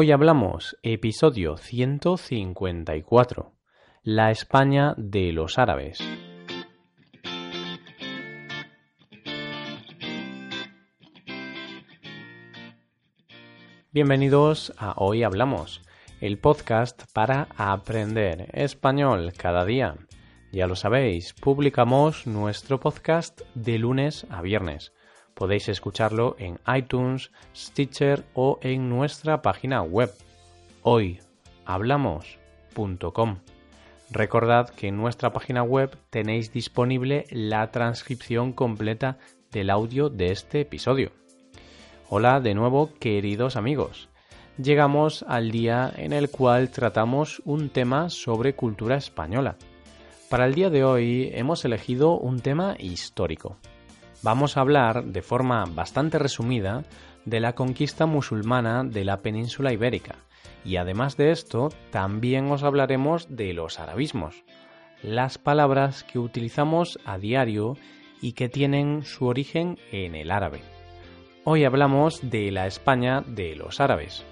Hoy hablamos episodio 154, la España de los árabes. Bienvenidos a Hoy Hablamos, el podcast para aprender español cada día. Ya lo sabéis, publicamos nuestro podcast de lunes a viernes. Podéis escucharlo en iTunes, Stitcher o en nuestra página web hoyhablamos.com. Recordad que en nuestra página web tenéis disponible la transcripción completa del audio de este episodio. Hola de nuevo queridos amigos. Llegamos al día en el cual tratamos un tema sobre cultura española. Para el día de hoy hemos elegido un tema histórico. Vamos a hablar de forma bastante resumida de la conquista musulmana de la península ibérica y además de esto también os hablaremos de los arabismos, las palabras que utilizamos a diario y que tienen su origen en el árabe. Hoy hablamos de la España de los árabes.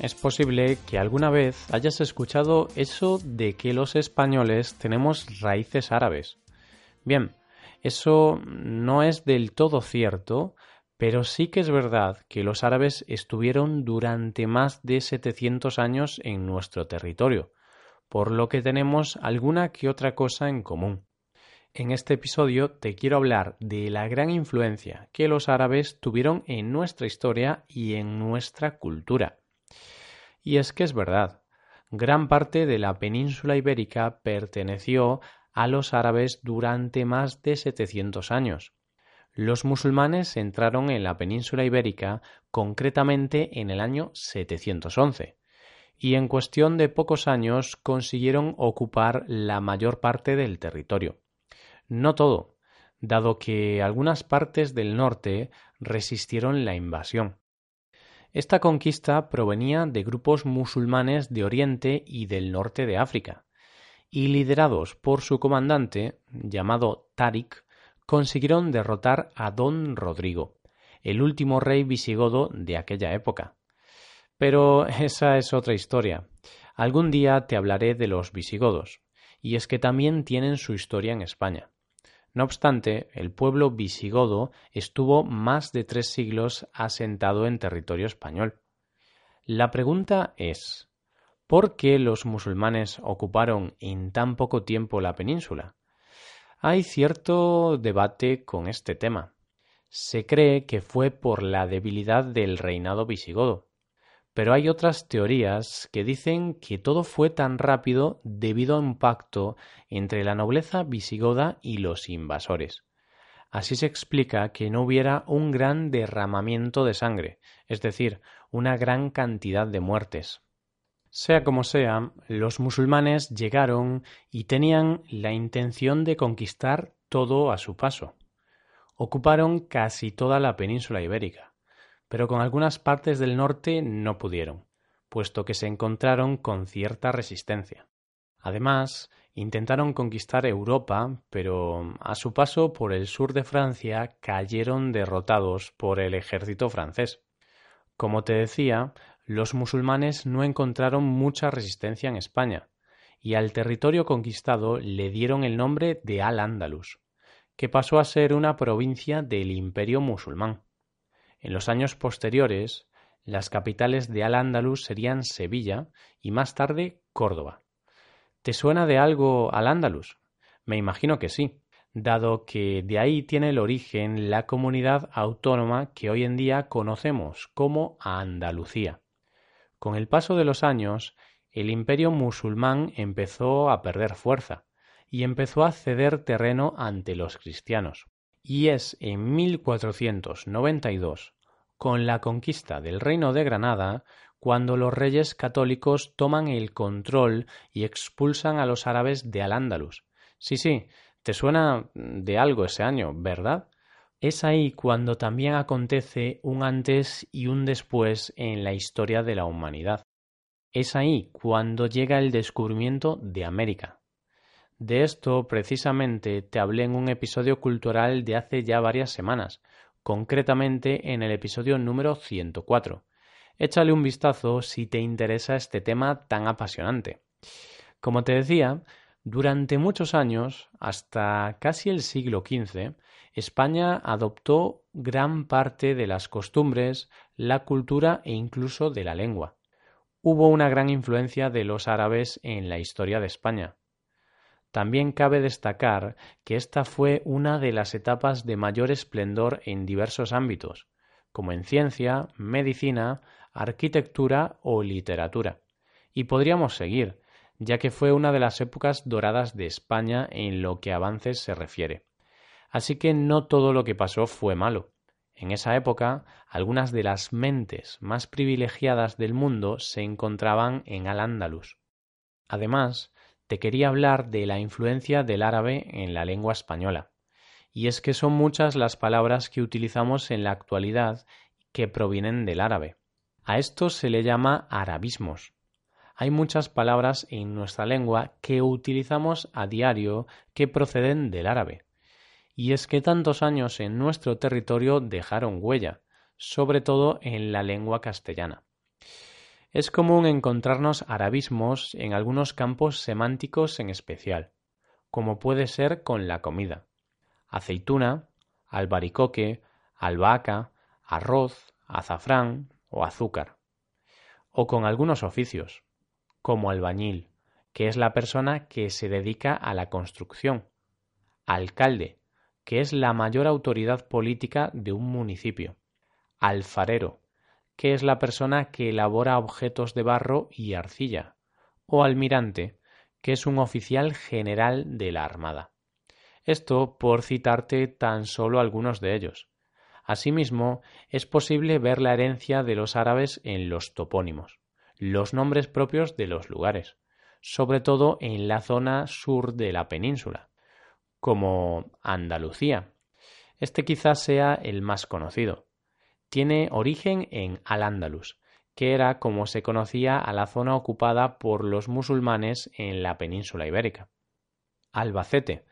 Es posible que alguna vez hayas escuchado eso de que los españoles tenemos raíces árabes. Bien, eso no es del todo cierto, pero sí que es verdad que los árabes estuvieron durante más de 700 años en nuestro territorio, por lo que tenemos alguna que otra cosa en común. En este episodio te quiero hablar de la gran influencia que los árabes tuvieron en nuestra historia y en nuestra cultura. Y es que es verdad, gran parte de la península ibérica perteneció a los árabes durante más de 700 años. Los musulmanes entraron en la península ibérica concretamente en el año 711 y en cuestión de pocos años consiguieron ocupar la mayor parte del territorio. No todo, dado que algunas partes del norte resistieron la invasión. Esta conquista provenía de grupos musulmanes de Oriente y del norte de África, y liderados por su comandante, llamado Tariq, consiguieron derrotar a Don Rodrigo, el último rey visigodo de aquella época. Pero esa es otra historia. Algún día te hablaré de los visigodos, y es que también tienen su historia en España. No obstante, el pueblo visigodo estuvo más de tres siglos asentado en territorio español. La pregunta es ¿por qué los musulmanes ocuparon en tan poco tiempo la península? Hay cierto debate con este tema. Se cree que fue por la debilidad del reinado visigodo, pero hay otras teorías que dicen que todo fue tan rápido debido a un pacto entre la nobleza visigoda y los invasores. Así se explica que no hubiera un gran derramamiento de sangre, es decir, una gran cantidad de muertes. Sea como sea, los musulmanes llegaron y tenían la intención de conquistar todo a su paso. Ocuparon casi toda la península ibérica pero con algunas partes del norte no pudieron, puesto que se encontraron con cierta resistencia. Además, intentaron conquistar Europa, pero a su paso por el sur de Francia cayeron derrotados por el ejército francés. Como te decía, los musulmanes no encontraron mucha resistencia en España, y al territorio conquistado le dieron el nombre de Al-Ándalus, que pasó a ser una provincia del imperio musulmán. En los años posteriores, las capitales de Al-Ándalus serían Sevilla y más tarde Córdoba. ¿Te suena de algo Al-Ándalus? Me imagino que sí, dado que de ahí tiene el origen la comunidad autónoma que hoy en día conocemos como Andalucía. Con el paso de los años, el imperio musulmán empezó a perder fuerza y empezó a ceder terreno ante los cristianos y es en 1492, con la conquista del Reino de Granada, cuando los reyes católicos toman el control y expulsan a los árabes de Al-Ándalus. Sí, sí, te suena de algo ese año, ¿verdad? Es ahí cuando también acontece un antes y un después en la historia de la humanidad. Es ahí cuando llega el descubrimiento de América. De esto precisamente te hablé en un episodio cultural de hace ya varias semanas, concretamente en el episodio número 104. Échale un vistazo si te interesa este tema tan apasionante. Como te decía, durante muchos años, hasta casi el siglo XV, España adoptó gran parte de las costumbres, la cultura e incluso de la lengua. Hubo una gran influencia de los árabes en la historia de España. También cabe destacar que esta fue una de las etapas de mayor esplendor en diversos ámbitos, como en ciencia, medicina, arquitectura o literatura. Y podríamos seguir, ya que fue una de las épocas doradas de España en lo que avances se refiere. Así que no todo lo que pasó fue malo. En esa época, algunas de las mentes más privilegiadas del mundo se encontraban en Al-Ándalus. Además, te quería hablar de la influencia del árabe en la lengua española. Y es que son muchas las palabras que utilizamos en la actualidad que provienen del árabe. A esto se le llama arabismos. Hay muchas palabras en nuestra lengua que utilizamos a diario que proceden del árabe. Y es que tantos años en nuestro territorio dejaron huella, sobre todo en la lengua castellana. Es común encontrarnos arabismos en algunos campos semánticos en especial, como puede ser con la comida. Aceituna, albaricoque, albahaca, arroz, azafrán o azúcar. O con algunos oficios, como albañil, que es la persona que se dedica a la construcción. Alcalde, que es la mayor autoridad política de un municipio. Alfarero, que es la persona que elabora objetos de barro y arcilla, o almirante, que es un oficial general de la Armada. Esto por citarte tan solo algunos de ellos. Asimismo, es posible ver la herencia de los árabes en los topónimos, los nombres propios de los lugares, sobre todo en la zona sur de la península, como Andalucía. Este quizás sea el más conocido, tiene origen en Al-Ándalus, que era como se conocía a la zona ocupada por los musulmanes en la península ibérica. Albacete,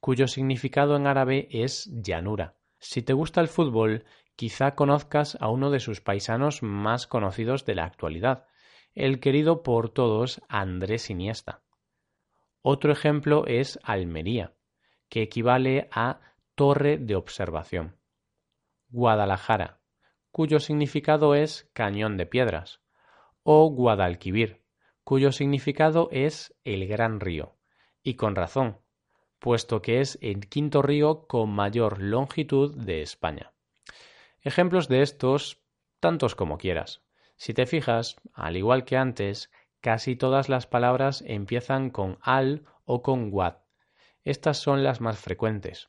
cuyo significado en árabe es llanura. Si te gusta el fútbol, quizá conozcas a uno de sus paisanos más conocidos de la actualidad, el querido por todos Andrés Iniesta. Otro ejemplo es Almería, que equivale a torre de observación. Guadalajara, cuyo significado es cañón de piedras, o Guadalquivir, cuyo significado es el gran río, y con razón, puesto que es el quinto río con mayor longitud de España. Ejemplos de estos, tantos como quieras. Si te fijas, al igual que antes, casi todas las palabras empiezan con al o con guad. Estas son las más frecuentes.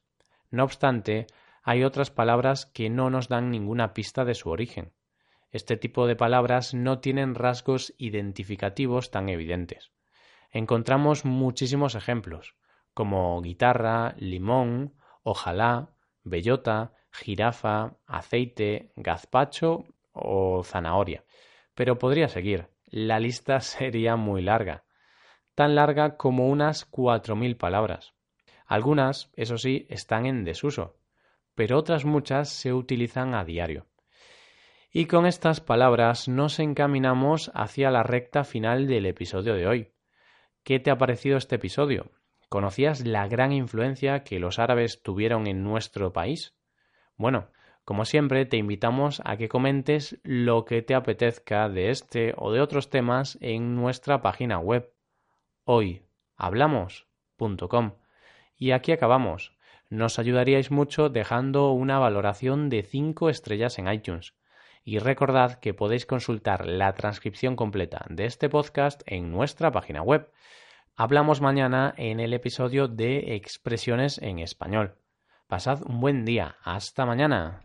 No obstante, hay otras palabras que no nos dan ninguna pista de su origen. Este tipo de palabras no tienen rasgos identificativos tan evidentes. Encontramos muchísimos ejemplos, como guitarra, limón, ojalá, bellota, jirafa, aceite, gazpacho o zanahoria. Pero podría seguir. La lista sería muy larga, tan larga como unas cuatro mil palabras. Algunas, eso sí, están en desuso, pero otras muchas se utilizan a diario. Y con estas palabras nos encaminamos hacia la recta final del episodio de hoy. ¿Qué te ha parecido este episodio? ¿Conocías la gran influencia que los árabes tuvieron en nuestro país? Bueno, como siempre, te invitamos a que comentes lo que te apetezca de este o de otros temas en nuestra página web hoyhablamos.com. Y aquí acabamos nos ayudaríais mucho dejando una valoración de 5 estrellas en iTunes. Y recordad que podéis consultar la transcripción completa de este podcast en nuestra página web. Hablamos mañana en el episodio de expresiones en español. Pasad un buen día. Hasta mañana.